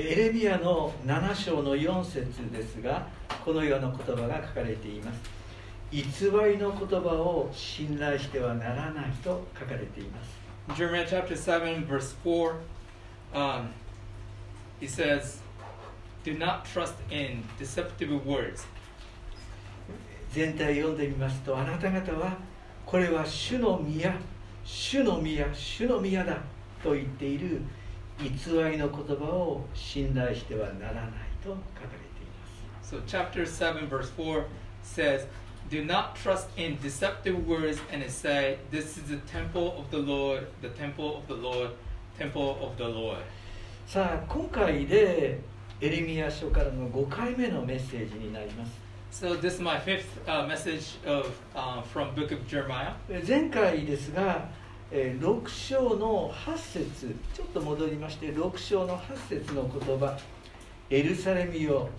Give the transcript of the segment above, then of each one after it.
エレミアの7章の4節ですがこのような言葉が書かれています偽りの言葉を信頼してはならないと書かれています Jeremiah chapter 7, verse 4, um, he says, Do not trust in deceptive words. 全体読んでみますとあなた方はこれは主の宮主の宮主の宮だと言っている偽りの言葉を信頼してはならないと書かれています So, chapter 7, verse 4 says, Do not trust in deceptive words and say, This is the temple of the Lord, the temple of the Lord, temple of the Lord. さあ今回でエレミア書からの5回目のメッセージになります So, this is my fifth uh, message of, uh, from book of Jeremiah. え前回ですが、えー6章の8節ちょっと戻りまして6章の8節の言葉「エルサレムよ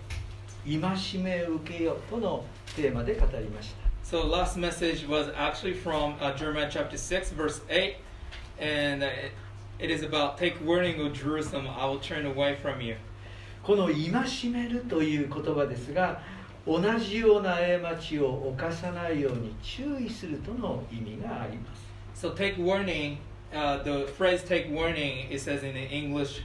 戒めを受けよ」とのテーマで語りました So, last message was actually from uh, Jeremiah chapter 6, verse 8, and uh, it, is about Take warning, O Jerusalem, I will turn away from you. この「戒める」という言葉ですが同じような過ちを犯さないように注意するとの意味があります So, take warning, uh, the phrase take warning, it says in the English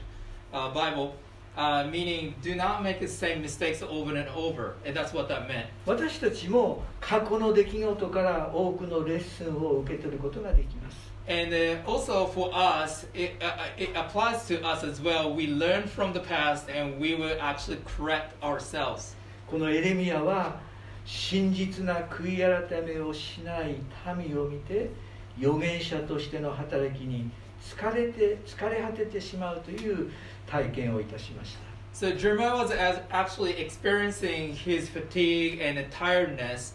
uh, Bible, uh, meaning do not make the same mistakes over and over, and that's what that meant. 私たちも過去の出来事から多くのレッスンを受け取ることができます And uh, also for us, it, uh, it applies to us as well. We learn from the past and we will actually correct ourselves. このエレミアは真実な悔い改めをしない民を見て 預言者としての働きに疲れて疲れ果ててしまうという体験をいたしました So Jeremiah was as actually experiencing his fatigue and tiredness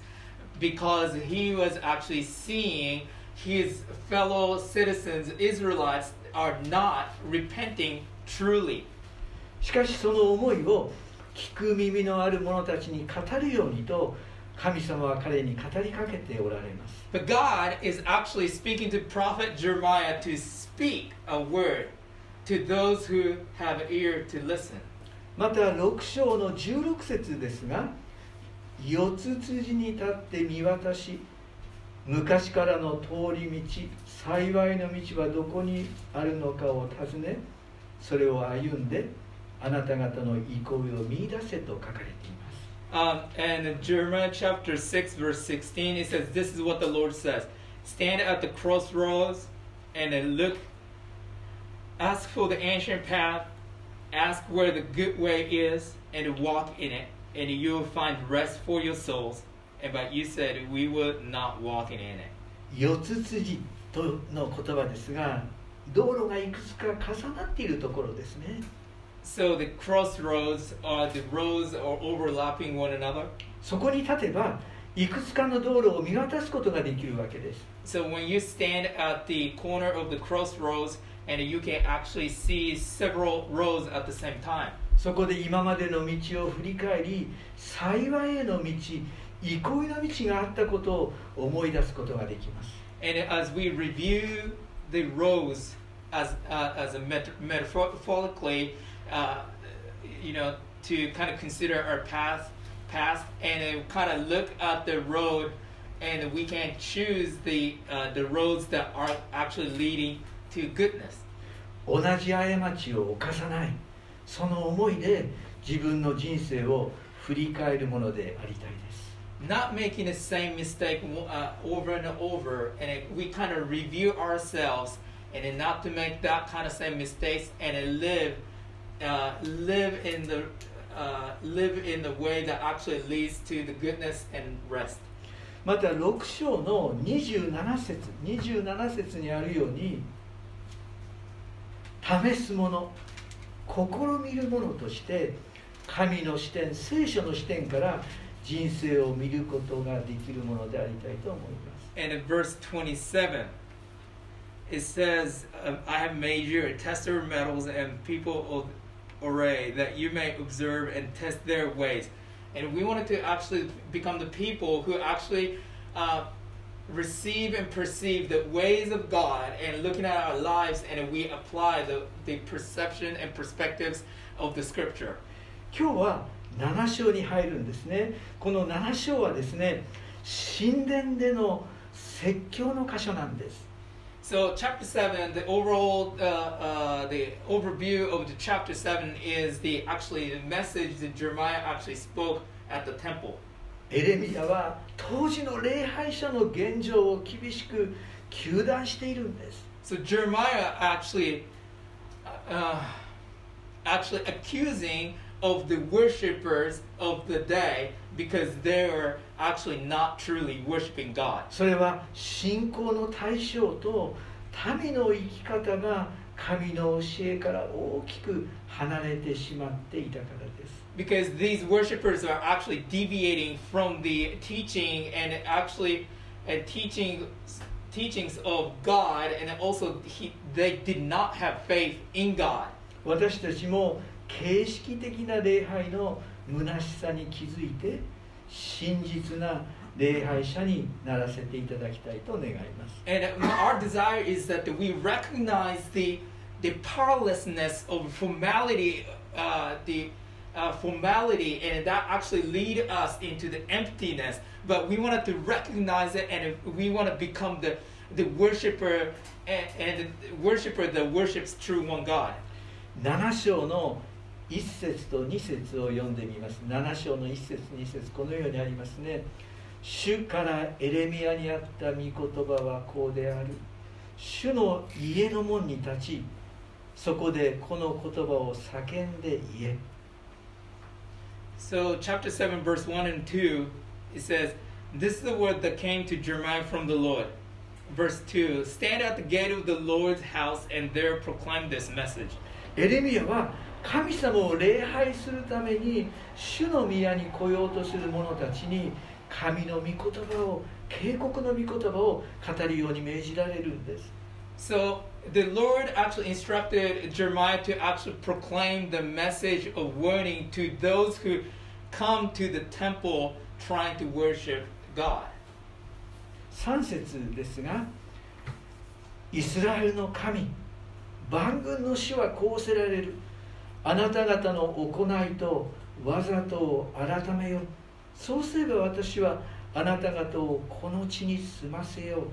because he was actually seeing his fellow citizens, Israelites, are not repenting truly. しかしその思いを聞く耳のある者たちに語るようにと神様は彼に語りかけておられます But God is actually speaking to prophet Jeremiah to speak a word to those who have ear to listen. また6章の16節ですが四つ辻に立って見渡し昔からの通り道幸いの道はどこにあるのかを尋ねそれを歩んであなた方の憩いを見出せと書かれています Um, and in Jeremiah chapter 6, verse 16, it says, This is what the Lord says Stand at the crossroads and then look, ask for the ancient path, ask where the good way is, and walk in it, and you will find rest for your souls. And but you said, We will not walk in it. 四つ辻との言葉ですが道路がいくつか重なっているところですね So the crossroads are the roads are overlapping one another. そこに立てばいくつかの道路を見渡すことができるわけです So when you stand at the corner of the crossroads and you can actually see several roads at the same time. そこで今までの道を振り返り幸いへの道憩いの道があったことを思い出すことができます And as we review the roads as uh, as a met- metaphorically, uh, you know, to kind of consider our past, past, and then kind of look at the road, and we can choose the uh, the roads that are actually leading to goodness. 同じ過ちを犯さないその思いで自分の人生を振り返るものでありたいです Not making the same mistake uh, over and over, and it, we kind of review ourselves, and then not to make that kind of same mistakes, and then live, uh, live in the, uh, live in the way that actually leads to the goodness and rest. また6章の27節27節にあるように試すもの試みるものとして神の視点聖書の視点から人生を見ることができるものでありたいと思います And in verse 27, it says, um, I have made you a tester of metals and people of array that you may observe and test their ways. And we wanted to actually become the people who actually uh, receive and perceive the ways of God and looking at our lives and we apply the, the perception and perspectives of the scripture. 今日は7章に入るんですねこの7章はですね神殿での説教の箇所なんです So chapter seven, the overall, uh, uh, the overview of the chapter seven is the actually the message that Jeremiah actually spoke at the temple. エレミヤは当時の礼拝者の現状を厳しく糾弾しているんです So Jeremiah actually, uh, actually accusing of the worshippers of the day because they were actually not truly worshiping God. それは信仰の対象と民の生き方が神の教えから大きく離れてしまっていたからです Because these worshippers are actually deviating from the teaching and actually uh, teaching teachings of God, and also he, they did not have faith in God. 私たちも形式的な礼拝の虚しさに気づいて 真実な礼拝者にならせていただきたいと願います And our desire is that we recognize the the powerlessness of formality, uh, the uh, formality, and that actually lead us into the emptiness. But we wanted to recognize it, and we want to become the the worshiper and, and the worshiper that worships true one God. 7章の 1節と2節を読んでみます7章の1節2節このようにありますね主からエレミアにあった御言葉はこうである主の家の門に立ちそこでこの言葉を叫んで言え So, chapter 7, verse 1 and 2, it says, This is the word that came to Jeremiah from the Lord. Verse 2 Stand at the gate of the Lord's house and there proclaim this message. エレミアは神様を礼拝するために主の宮に来ようとする者たちに神の御言葉を警告の御言葉を語るように命じられるんです So, the Lord actually instructed Jeremiah to actually proclaim the message of warning to those who come to the temple trying to worship God. 3節ですがイスラエルの神万軍の主はこうせられるあなた方の行いとわざとを改めよそうすれば私はあなた方をこの地に住ませよう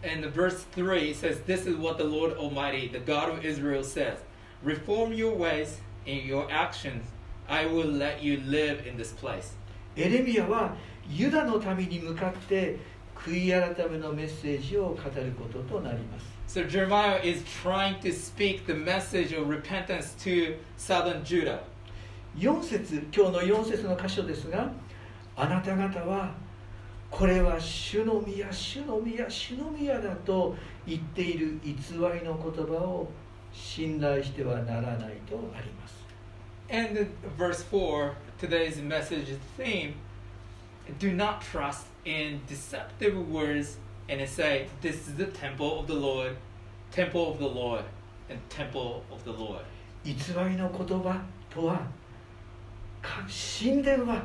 And the verse 3 says, This is what the Lord Almighty, the God of Israel, says Reform your ways and your actions. I will let you live in this place. エレミアはユダの民に向かって悔い改めのメッセージを語ることとなります So Jeremiah is trying to speak the message of repentance to southern Judah. 4節今日の4節の箇所ですがあなた方はこれは主の宮主の宮主の宮だと言っている偽りの言葉を信頼してはならないとあります And verse 4, today's message theme do not trust in deceptive words and it say, This is the temple of the Lord, temple of the Lord, and temple of the Lord. 偽りの言葉とはか神殿は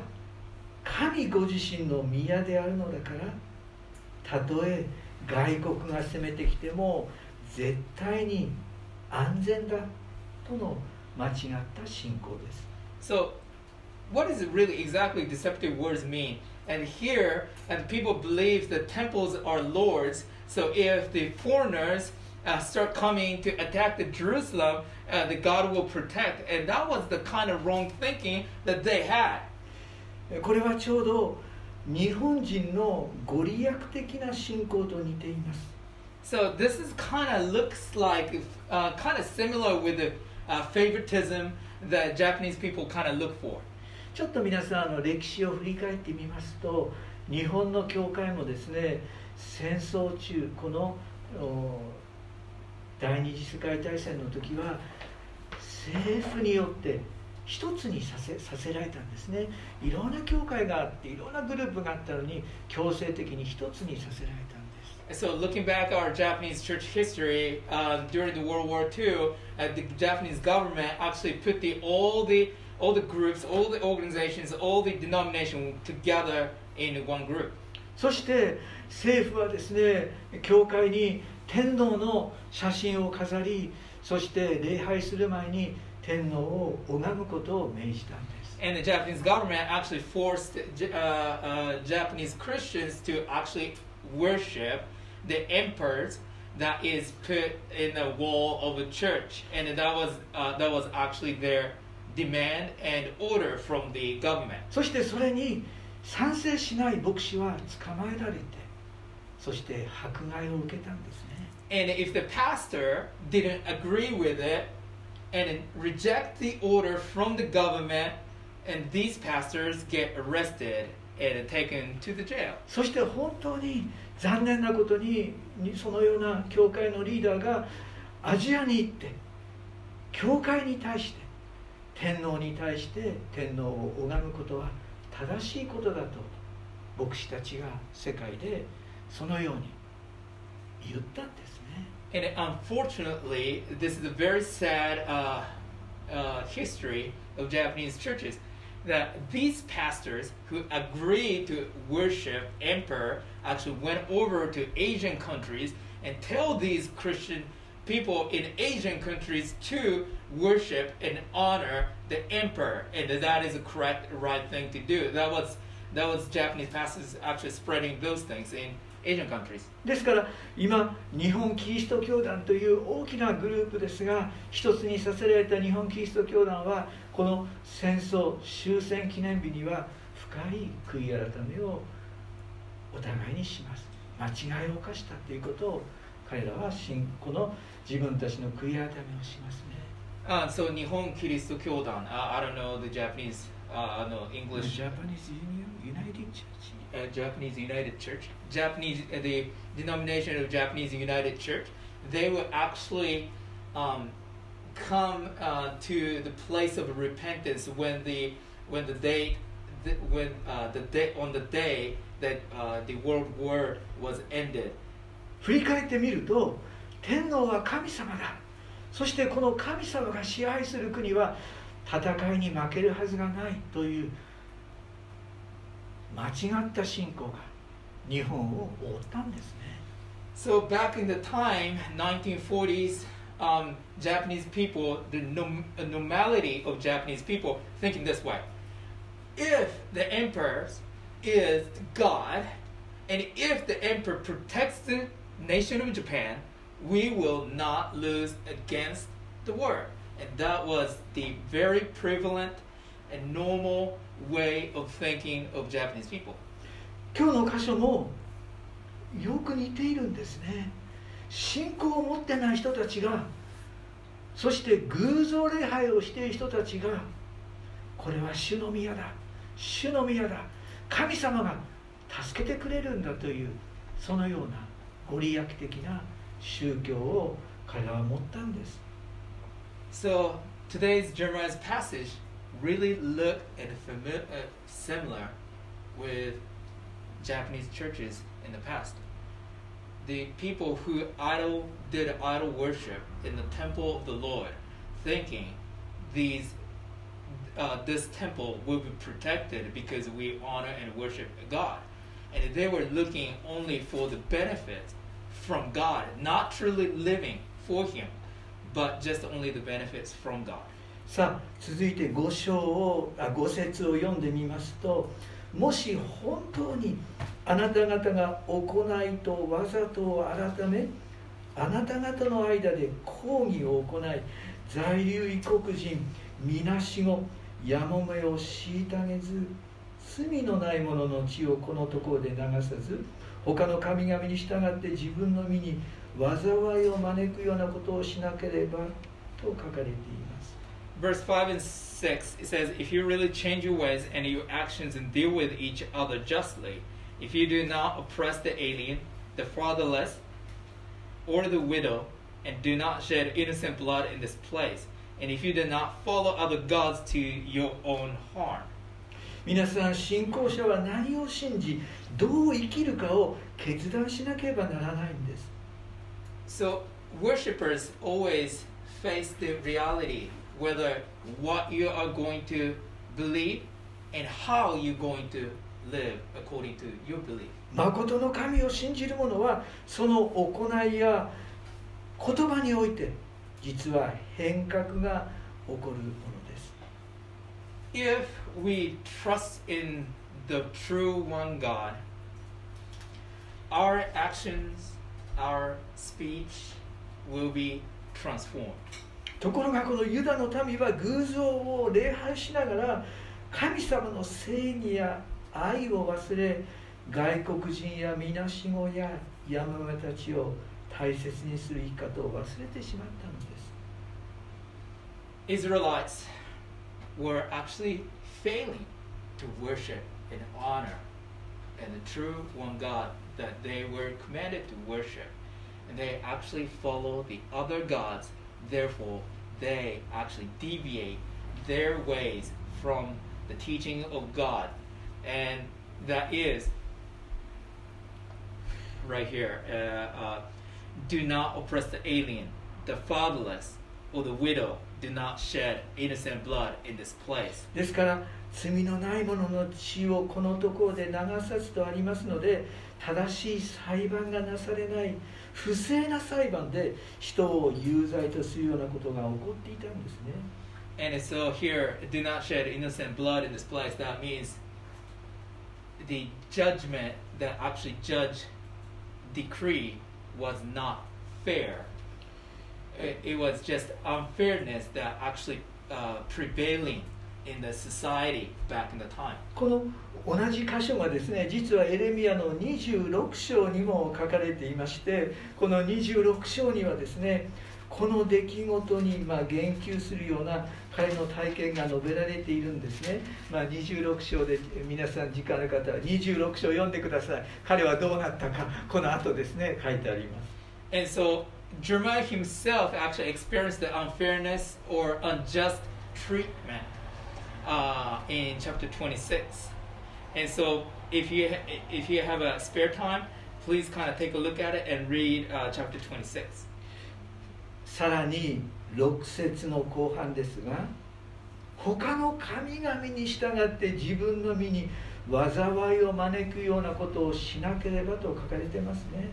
神ご自身の宮であるのだからたとえ外国が攻めてきても絶対に安全だとの間違った信仰です So, what does it really exactly deceptive words mean? And here, and people believe that temples are lords. So, if the foreigners uh, start coming to attack the Jerusalem, uh, the God will protect. And that was the kind of wrong thinking that they had. これはちょうど日本人のご利益的な信仰と似ています So this is kind of looks like uh, kind of similar with the uh, favoritism that Japanese people kind of look for. ちょっと皆さんあの歴史を振り返ってみますと日本の教会もですね戦争中この第二次世界大戦の時は政府によって一つにさせさせられたんですね。いろんな教会があっていろんなグループがあったのに強制的に一つにさせられたんです。So looking back at our Japanese church history, um, during the World War II, uh, the Japanese government actually put the all the all the groups, all the organizations, all the denomination together in one group. そして政府はですね教会に天皇の写真を飾りそして礼拝する前に 天皇を拝むことを命じたんです And the Japanese government actually forced uh, uh, Japanese Christians to actually worship the emperors that is put in the wall of a church, and that was uh, that was actually their demand and order from the government. そしてそれに賛成しない牧師は捕まえられてそして迫害を受けたんですね And if the pastor didn't agree with it and reject the order from the government, and these pastors get arrested and taken to the jail. そして本当に残念なことにそのような教会のリーダーがアジアに行って教会に対して天皇に対して天皇を拝むことは正しいことだと牧師たちが世界でそのように言ったんですね。 And unfortunately, this is a very sad uh, uh, history of Japanese churches. That these pastors who agreed to worship emperor actually went over to Asian countries and tell these Christian people in Asian countries to worship and honor the emperor, and that is the correct, right thing to do. That was that was Japanese pastors actually spreading those things in Asian countries. ですから今日本キリスト教団という大きなグループですが一つにさせられた日本キリスト教団はこの戦争終戦記念日には深い悔い改めをお互いにします間違いを犯したということを彼らは信この自分たちの悔い改めをしますね Uh, so Nihon Kiristo Kyodan, uh, I don't know the Japanese, uh, no English, Japanese Union United Church uh, Japanese United Church, Japanese, uh, the denomination of Japanese United Church, they will actually um, come uh, to the place of repentance when the when the day the, when uh, the day on the day that uh, the world war was ended. 振り返ってみると 天皇は神様だそしてこの神様が支配する国は戦いに負けるはずがないという間違った信仰が日本を覆ったんですね So back in the time, 1940s, um, Japanese people, the nom- normality of Japanese people thinking this way: if the emperor is God, and if the emperor protects the nation of Japan, we will not lose against the war. And that was the very prevalent and normal way of thinking of Japanese people. 今日の箇所もよく似ているんですね信仰を持ってない人たちがそして偶像礼拝をしている人たちがこれは主の宮だ主の宮だ神様が助けてくれるんだというそのようなご利益的な宗教を彼らは持ったんです So today's Jeremiah's passage really look and fami- uh, similar with Japanese churches in the past. The people who idol did idol worship in the temple of the Lord, thinking these uh, this temple will be protected because we honor and worship God, and they were looking only for the benefits from God, not truly living for Him, but just only the benefits from God. さあ続いて5章をあ5節を読んでみますともし本当にあなた方が行いとわざとを改めあなた方の間で抗議を行い在留異国人みなしごやもめを虐げず罪のない者の血をこのところで流さず他の神々に従って自分の身に災いを招くようなことをしなければと書かれています。 Verse 5 and 6, it says, If you really change your ways and your actions and deal with each other justly, if you do not oppress the alien, the fatherless, or the widow, and do not shed innocent blood in this place, and if you do not follow other gods to your own harm. 皆さん信仰者は何を信じどう生きるかを決断しなければならないんです So, worshippers always face the reality whether what you are going to believe and how you're going to live according to your belief. 誠の神を信じる者はその行いや言葉において実は変革が起こるものです If we trust in the true one God, our actions, our speech will be transformed. ところがこのユダの民は偶像を礼拝しながら神様の正義や愛を忘れ外国人やみなしごやヤマメたちを大切にする生き方を忘れてしまったのです Israelites were actually failing to worship and honor and the true one God that they were commanded to worship. And they actually follow the other gods, therefore, they actually deviate their ways from the teaching of God. And that is right here uh, uh, do not oppress the alien, the fatherless, or the widow. Do not shed innocent blood in this place. ですから罪のない者の血をこのところで流さずとありますので正しい裁判がなされない不正な裁判で人を有罪とするようなことが起こっていたんですね And so here, do not shed innocent blood in this place. That means the judgment that actually judge decree was not fair. It, it was just unfairness that actually uh, prevailing in the society back in the time. この同じ箇所がですね実はエレミアの26章にも書かれていましてこの26章にはですねこの出来事にまあ言及するような彼の体験が述べられているんですね、まあ、26章で皆さん時間ある方は26章読んでください。彼はどうなったかこの後ですね書いてあります。And so Jeremiah himself actually experienced the unfairness or unjust treatment uh, in chapter 26. And so if you if you have a spare time, please kind of take a look at it and read uh, chapter 26. さらに6節の後半ですが他の神々に従って自分の身に災いを招くようなことをしなければと書かれてますね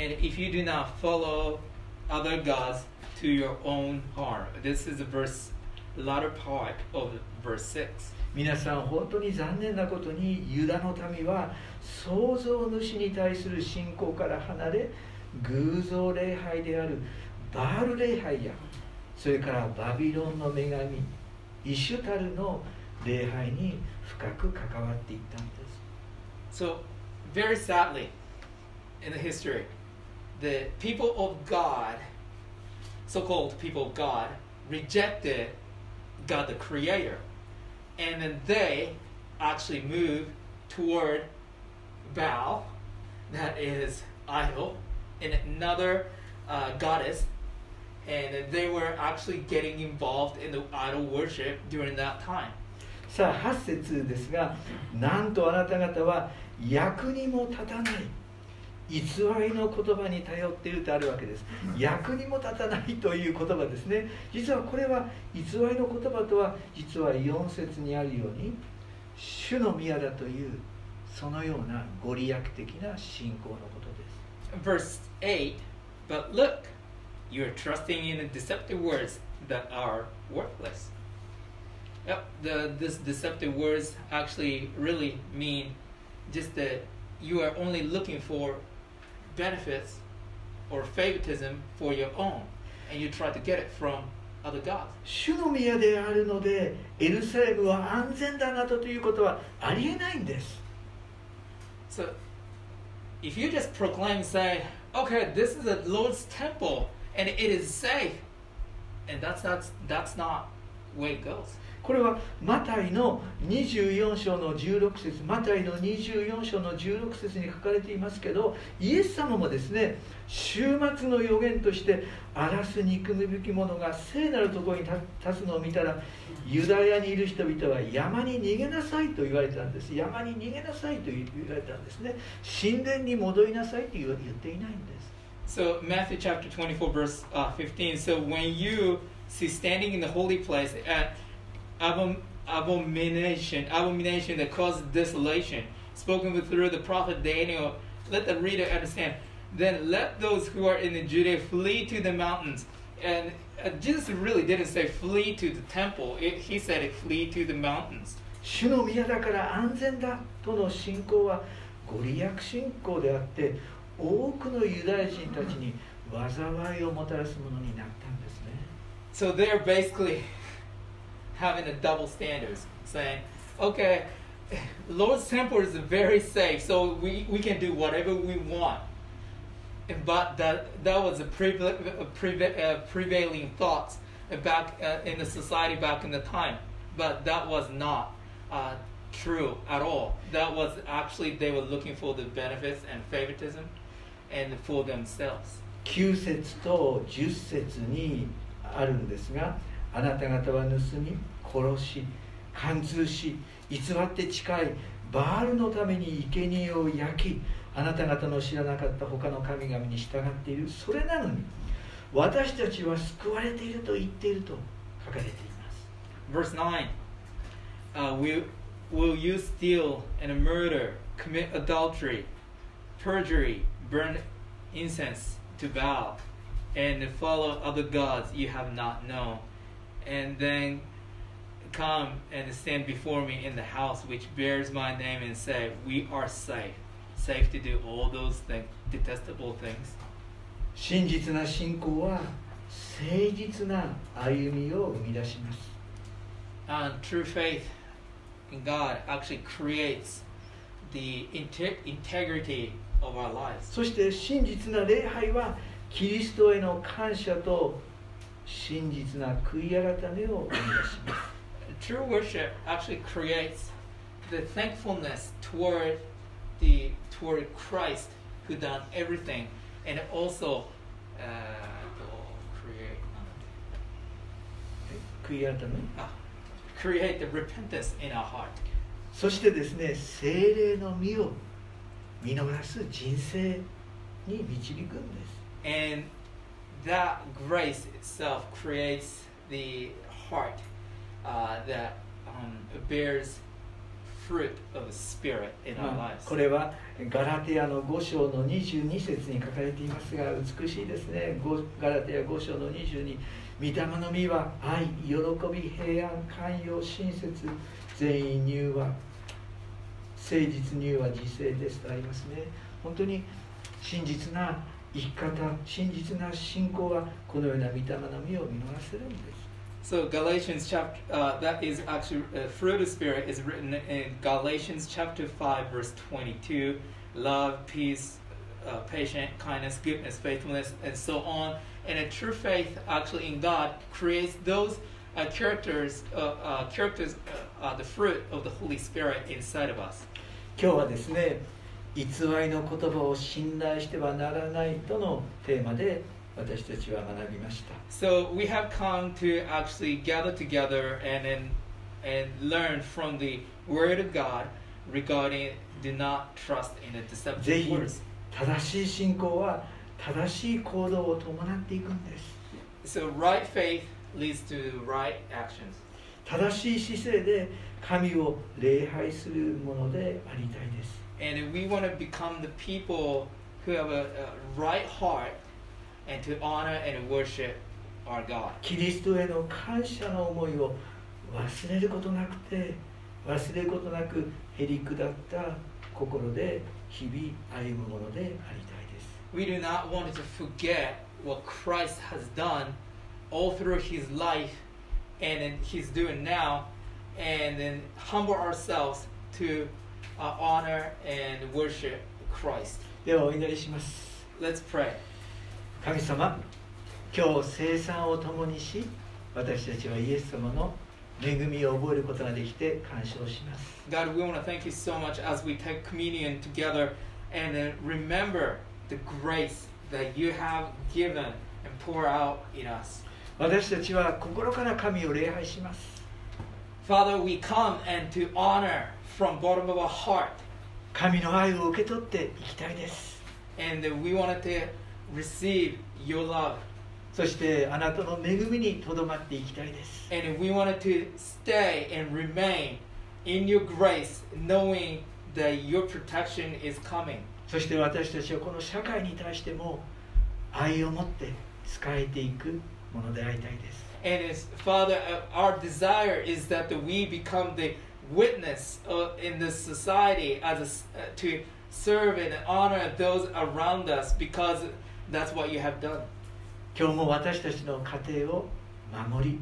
And if you do not follow other gods to your own harm, this is the verse, latter part of verse 6. 皆さん本当に残念なことにユダの民は創造主に対する信仰から離れ偶像礼拝であるバール礼拝やそれからバビロンの女神イシュタルの礼拝に深く関わっていったんです So, very sadly, in the history, the people of God, so called people of God, rejected God the Creator. And then they actually moved toward Baal, that is idol, and another uh, goddess. And then they were actually getting involved in the idol worship during that time. さあ8節ですがなんとあなた方は役にも立たない 偽りの言葉に頼っているとあるわけです役にも立たないという言葉ですね実はこれは偽りの言葉とは実は4節にあるように主の宮だというそのようなご利益的な信仰のことです verse 8 But look, you are trusting in the deceptive words that are worthless. Yep, the, this deceptive words actually really mean just that you are only looking for benefits or favoritism for your own, and you try to get it from other gods. 主の宮であるのでエルサレムは安全だなどということはありえないんです So, if you just proclaim, say, okay, this is the Lord's temple and it is safe, and that's not that's not way it goes. これはマタイの24章の16節マタイの24章の16節に書かれていますけどイエス様もですね終末の予言として荒らす憎むべき者が聖なるところに立つのを見たらユダヤにいる人々は山に逃げなさいと言われたんです山に逃げなさいと言われたんですね神殿に戻りなさいと言っていないんです So Matthew chapter 24 verse uh, 15. So when you see standing in the holy place at abom- abomination, abomination that causes desolation, spoken with through the prophet Daniel, let the reader understand. Then let those who are in the Judea flee to the mountains, And uh, Jesus really didn't say flee to the temple. It, he said flee to the mountains. 主の宮だから安全だとの信仰はご利益信仰であって多くのユダヤ人たちに災いをもたらすものになったんですね So they're basically having a double standards, saying, okay, Lord's temple is very safe, so we, we can do whatever we want. And- But that, that was a, preva- a preva- uh, prevailing thoughts back uh, in the society back in the time. But that was not uh, true at all. That was actually, they were looking for the benefits and favoritism and for themselves. 9節と10節に あるんですがあなた方は盗み殺し貫通し偽って誓いバールのために生贄を焼きあなた方の知らなかった他の神々に従っている。それなのに私たちは救われていると言っていると書かれています。Verse 9 uh, will, will you steal and murder, commit adultery, perjury, burn incense to Baal, and follow other gods you have not known, and then come and stand before me in the house which bears my name and say, We are safe, safe to do all those things, detestable things. 真実な信仰は誠実な歩みを生み出します And true faith in God actually creates the inte- integrity of our lives. そして真実な礼拝は キリストへの感謝と真実な悔い改めを生み出します True worship actually creates the thankfulness toward the toward Christ who done everything, and also uh, create 悔い改め uh, create the repentance in our heart. そしてですね精霊の実を見逃す人生に導くんです And that grace itself creates the heart uh, that um, bears fruit of the Spirit in our まあ lives. これはガラテヤの5章の22節に書かれていますが美しいですね。ごガラテヤ5章の22御霊の実は愛喜び平安寛容親切善意柔和誠実柔和自制ですとありますね。本当に真実な生き方真実な信仰はこのような御霊の実を見逃せるんです So Galatians chapter uh, that is actually uh, fruit of the spirit is written in Galatians chapter five verse twenty two. Love, peace, uh, patient, kindness, goodness, faithfulness, and so on. And a true faith actually in God creates those uh, characters, uh, uh, characters, uh, uh, the fruit of the Holy Spirit inside of us. 今日はですね 偽りの言葉を信頼してはならないとのテーマで私たちは学びました So we have come to actually gather together and and, and learn from the Word of God regarding do not trust in the ぜ deceptive ひ words. 正しい信仰は正しい行動を伴っていくんです So right faith leads to right actions. 正しい姿勢で神を礼拝するものでありたいです And if we want to become the people who have a, a right heart and to honor and worship our God. キリストへの感謝の思いを忘れることなくて忘れることなくへりくだった心で日々歩むものでありたいです We do not want to forget what Christ has done all through his life and then he's doing now, and then humble ourselves to uh, honor and worship Christ. ではお祈りします Let's pray. 神様今日生産を共にし私たちはイエス様の恵みを覚えることができて感謝をします God, we want to thank you so much as we take communion together and then remember the grace that you have given and pour out in us. 私たちは心から神を礼拝します Father, we come and to honor from bottom of our heart 神の愛を受け取っていきたいです and we wanted to receive your love そしてあなたの恵みにとどまっていきたいです and we wanted to stay and remain in your grace knowing that your protection is coming そして私たちはこの社会に対しても愛を持って仕えていくものでありたいです And it's, Father, uh, our desire is that we become the witness uh, in this society as a s uh, to serve and honor those around us because that's what you have done. 今日も私たちの家庭を守り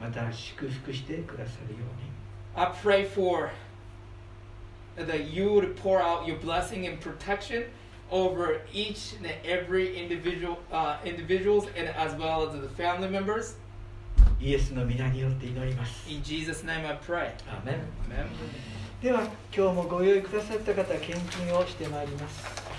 また祝福してくださるように I pray for that you would pour out your blessing and protection over each and every individual uh, individuals and as well as the family members. イエスの皆によって祈ります In Jesus' name I pray. Amen. では今日もご用意くださった方献金をしてまいります